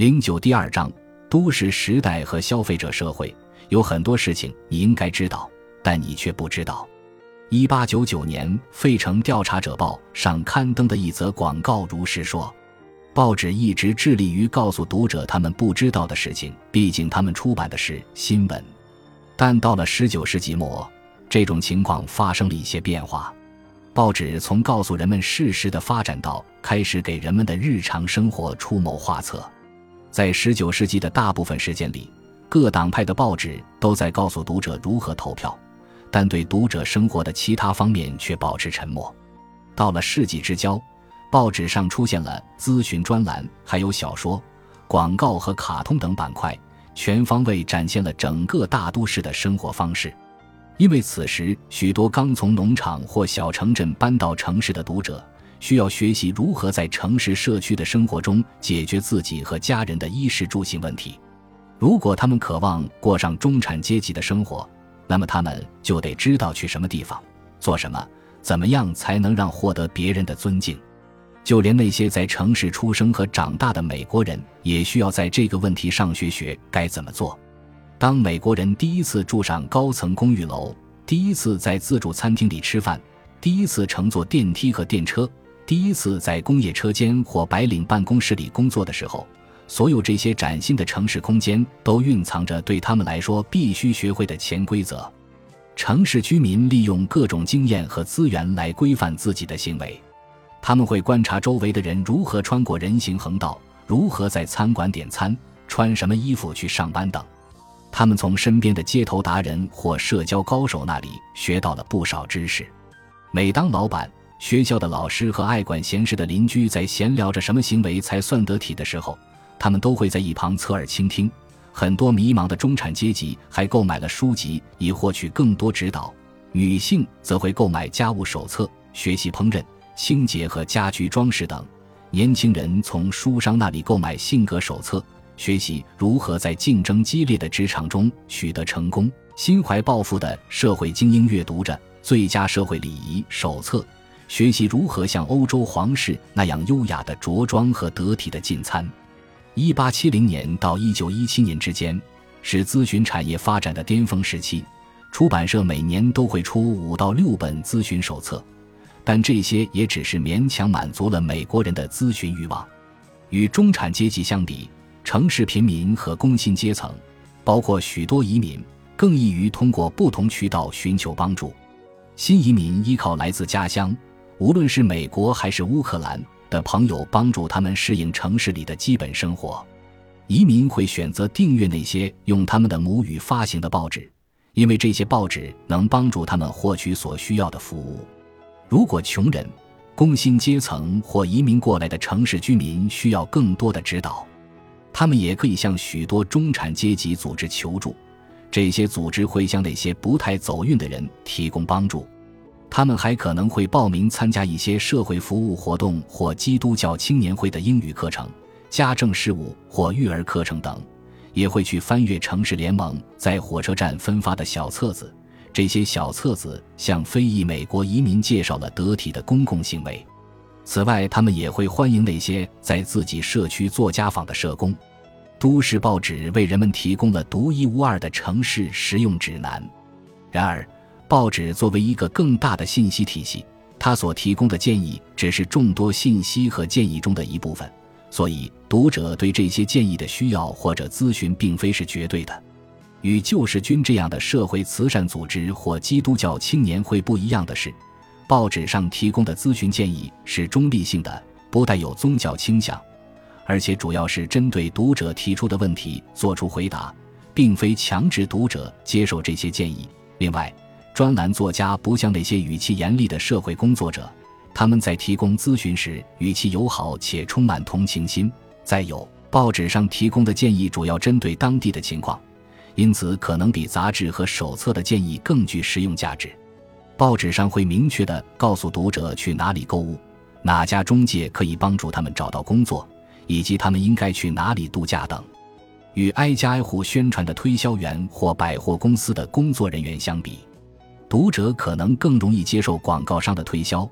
零九第二章：都市时代和消费者社会有很多事情你应该知道，但你却不知道。一八九九年，《费城调查者报》上刊登的一则广告如是说：报纸一直致力于告诉读者他们不知道的事情，毕竟他们出版的是新闻。但到了十九世纪末，这种情况发生了一些变化。报纸从告诉人们事实的发展到开始给人们的日常生活出谋划策。在十九世纪的大部分时间里，各党派的报纸都在告诉读者如何投票。但对读者生活的其他方面却保持沉默。到了世纪之交，报纸上出现了咨询专栏，还有小说、广告和卡通等板块，全方位展现了整个大都市的生活方式。因为此时许多刚从农场或小城镇搬到城市的读者，需要学习如何在城市社区的生活中解决自己和家人的衣食住行问题。如果他们渴望过上中产阶级的生活，那么他们就得知道去什么地方做什么，怎么样才能让获得别人的尊敬。就连那些在城市出生和长大的美国人，也需要在这个问题上学学该怎么做。当美国人第一次住上高层公寓楼，第一次在自助餐厅里吃饭，第一次乘坐电梯和电车，第一次在工业车间或白领办公室里工作的时候。所有这些崭新的城市空间都蕴藏着对他们来说必须学会的潜规则。城市居民利用各种经验和资源来规范自己的行为。他们会观察周围的人如何穿过人行横道，如何在餐馆点餐，穿什么衣服去上班等。他们从身边的街头达人或社交高手那里学到了不少知识。每当老板、学校的老师和爱管闲事的邻居在闲聊着什么行为才算得体的时候，他们都会在一旁侧耳倾听，很多迷茫的中产阶级还购买了书籍以获取更多指导，女性则会购买家务手册，学习烹饪、清洁和家居装饰等。年轻人从书商那里购买性格手册，学习如何在竞争激烈的职场中取得成功。心怀抱负的社会精英阅读着《最佳社会礼仪手册》，学习如何像欧洲皇室那样优雅的着装和得体的进餐。一八七零年到一九一七年之间，是咨询产业发展的巅峰时期。出版社每年都会出五到六本咨询手册，但这些也只是勉强满足了美国人的咨询欲望。与中产阶级相比，城市贫民和工薪阶层，包括许多移民，更易于通过不同渠道寻求帮助。新移民依靠来自家乡，无论是美国还是乌克兰。的朋友帮助他们适应城市里的基本生活。移民会选择订阅那些用他们的母语发行的报纸，因为这些报纸能帮助他们获取所需要的服务。如果穷人、工薪阶层或移民过来的城市居民需要更多的指导，他们也可以向许多中产阶级组织求助。这些组织会向那些不太走运的人提供帮助。他们还可能会报名参加一些社会服务活动或基督教青年会的英语课程、家政事务或育儿课程等，也会去翻阅城市联盟在火车站分发的小册子。这些小册子向非裔美国移民介绍了得体的公共行为。此外，他们也会欢迎那些在自己社区做家访的社工。都市报纸为人们提供了独一无二的城市实用指南。然而，报纸作为一个更大的信息体系，它所提供的建议只是众多信息和建议中的一部分，所以读者对这些建议的需要或者咨询并非是绝对的。与救世军这样的社会慈善组织或基督教青年会不一样的是，报纸上提供的咨询建议是中立性的，不带有宗教倾向，而且主要是针对读者提出的问题作出回答，并非强制读者接受这些建议。另外，专栏作家不像那些语气严厉的社会工作者，他们在提供咨询时语气友好且充满同情心。再有，报纸上提供的建议主要针对当地的情况，因此可能比杂志和手册的建议更具实用价值。报纸上会明确地告诉读者去哪里购物，哪家中介可以帮助他们找到工作，以及他们应该去哪里度假等。与挨家挨户宣传的推销员或百货公司的工作人员相比，读者可能更容易接受广告商的推销，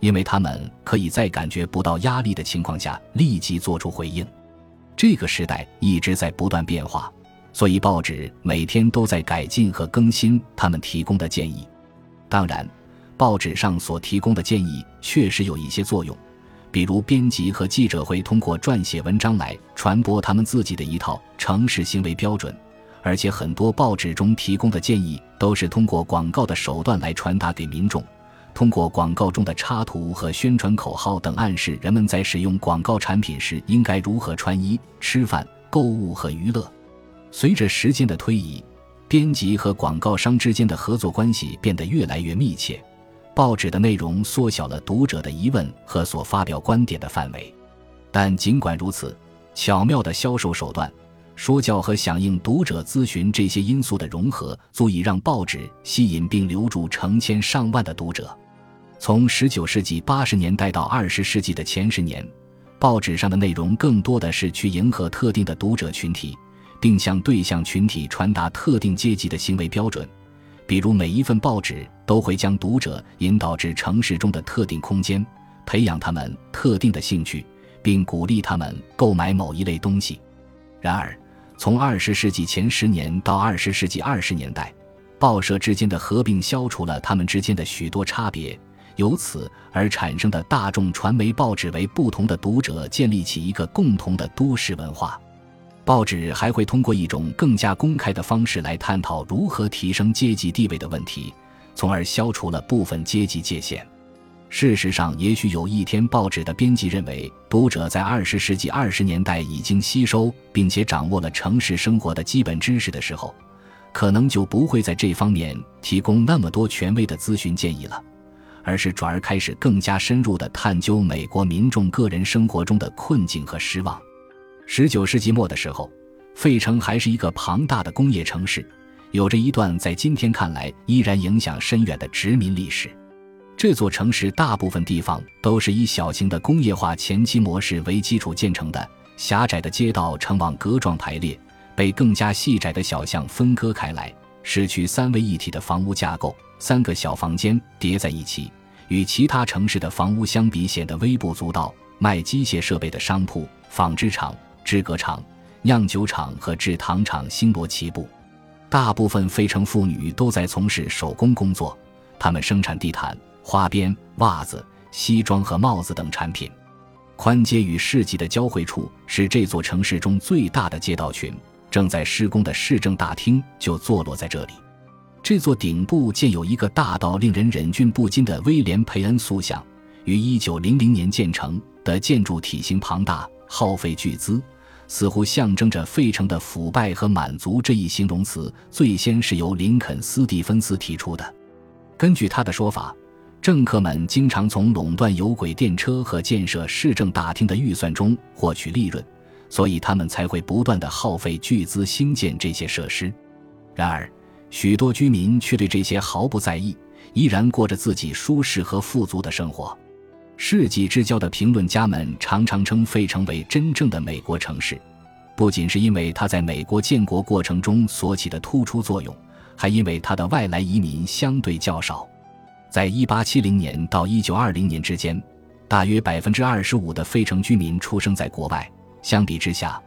因为他们可以在感觉不到压力的情况下立即做出回应。这个时代一直在不断变化，所以报纸每天都在改进和更新他们提供的建议。当然，报纸上所提供的建议确实有一些作用，比如编辑和记者会通过撰写文章来传播他们自己的一套城市行为标准，而且很多报纸中提供的建议都是通过广告的手段来传达给民众。通过广告中的插图和宣传口号等，暗示人们在使用广告产品时应该如何穿衣、吃饭、购物和娱乐。随着时间的推移，编辑和广告商之间的合作关系变得越来越密切。报纸的内容缩小了读者的疑问和所发表观点的范围。但尽管如此，巧妙的销售手段、说教和响应读者咨询这些因素的融合，足以让报纸吸引并留住成千上万的读者。从十九世纪八十年代到二十世纪的前十年，报纸上的内容更多的是去迎合特定的读者群体，并向对象群体传达特定阶级的行为标准。比如，每一份报纸都会将读者引导至城市中的特定空间，培养他们特定的兴趣，并鼓励他们购买某一类东西。然而，从20世纪前十年到20世纪20年代，报社之间的合并消除了他们之间的许多差别。由此而产生的大众传媒报纸为不同的读者建立起一个共同的都市文化。报纸还会通过一种更加公开的方式来探讨如何提升阶级地位的问题，从而消除了部分阶级界限。事实上，也许有一天，报纸的编辑认为读者在二十世纪二十年代已经吸收并且掌握了城市生活的基本知识的时候，可能就不会在这方面提供那么多权威的咨询建议了。而是转而开始更加深入地探究美国民众个人生活中的困境和失望。十九世纪末的时候，费城还是一个庞大的工业城市，有着一段在今天看来依然影响深远的殖民历史。这座城市大部分地方都是以小型的工业化前期模式为基础建成的，狭窄的街道呈网格状排列，被更加细窄的小巷分割开来，失去三位一体的房屋架构。三个小房间叠在一起，与其他城市的房屋相比显得微不足道。卖机械设备的商铺、纺织厂、制革厂、酿酒厂和制糖厂星罗棋布。大部分费城妇女都在从事手工工作，她们生产地毯、花边、袜子、西装和帽子等产品。宽街与市集的交汇处是这座城市中最大的街道群，正在施工的市政大厅就坐落在这里。这座顶部建有一个大到令人忍俊不禁的威廉·佩恩塑像，于1900年建成的建筑体型庞大、耗费巨资，似乎象征着费城的腐败和满足。这一形容词最先是由林肯·斯蒂芬斯提出的。根据他的说法，政客们经常从垄断有轨电车和建设市政大厅的预算中获取利润，所以他们才会不断的耗费巨资兴建这些设施。然而，许多居民却对这些毫不在意，依然过着自己舒适和富足的生活。世纪之交的评论家们常常称费城为真正的美国城市，不仅是因为它在美国建国过程中所起的突出作用，还因为它的外来移民相对较少。在1870年到1920年之间，大约25%的费城居民出生在国外。相比之下，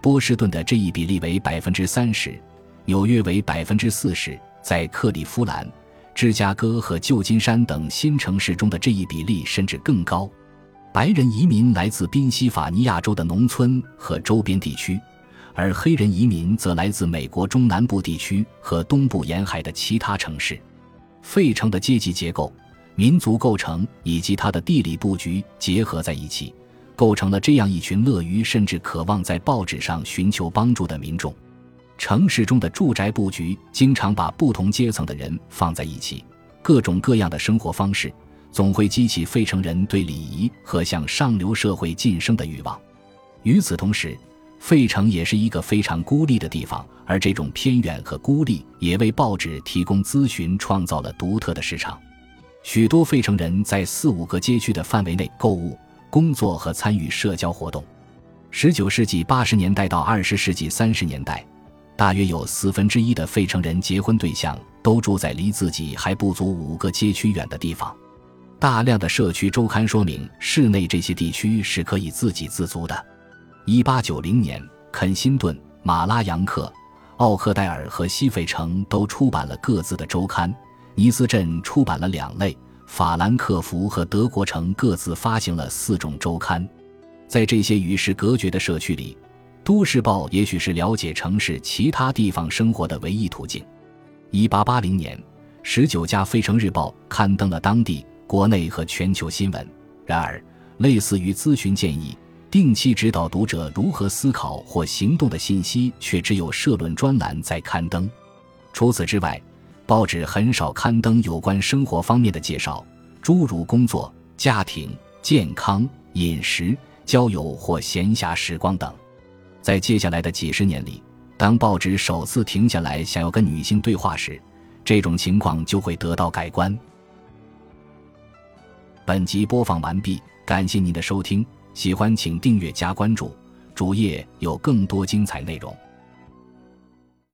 波士顿的这一比例为30%。纽约为百分之四十，在克利夫兰、芝加哥和旧金山等新城市中的这一比例甚至更高。白人移民来自宾夕法尼亚州的农村和周边地区，而黑人移民则来自美国中南部地区和东部沿海的其他城市。费城的阶级结构、民族构成以及它的地理布局结合在一起，构成了这样一群乐于甚至渴望在报纸上寻求帮助的民众。城市中的住宅布局经常把不同阶层的人放在一起，各种各样的生活方式总会激起费城人对礼仪和向上流社会晋升的欲望。与此同时，费城也是一个非常孤立的地方，而这种偏远和孤立也为报纸提供咨询创造了独特的市场。许多费城人在四五个街区的范围内购物、工作和参与社交活动。十九世纪八十年代到二十世纪三十年代。大约有四分之一的费城人结婚对象都住在离自己还不足五个街区远的地方。大量的社区周刊说明，市内这些地区是可以自给自足的。一八九零年，肯辛顿、马拉扬克、奥克戴尔和西费城都出版了各自的周刊，尼斯镇出版了两类，法兰克福和德国城各自发行了四种周刊。在这些与世隔绝的社区里，都市报也许是了解城市其他地方生活的唯一途径。一八八零年，十九家费城日报刊登了当地、国内和全球新闻。然而，类似于咨询建议、定期指导读者如何思考或行动的信息，却只有社论专栏在刊登。除此之外，报纸很少刊登有关生活方面的介绍，诸如工作、家庭、健康、饮食、交友或闲暇时光等。在接下来的几十年里，当报纸首次停下来想要跟女性对话时，这种情况就会得到改观。本集播放完毕，感谢您的收听，喜欢请订阅加关注，主页有更多精彩内容。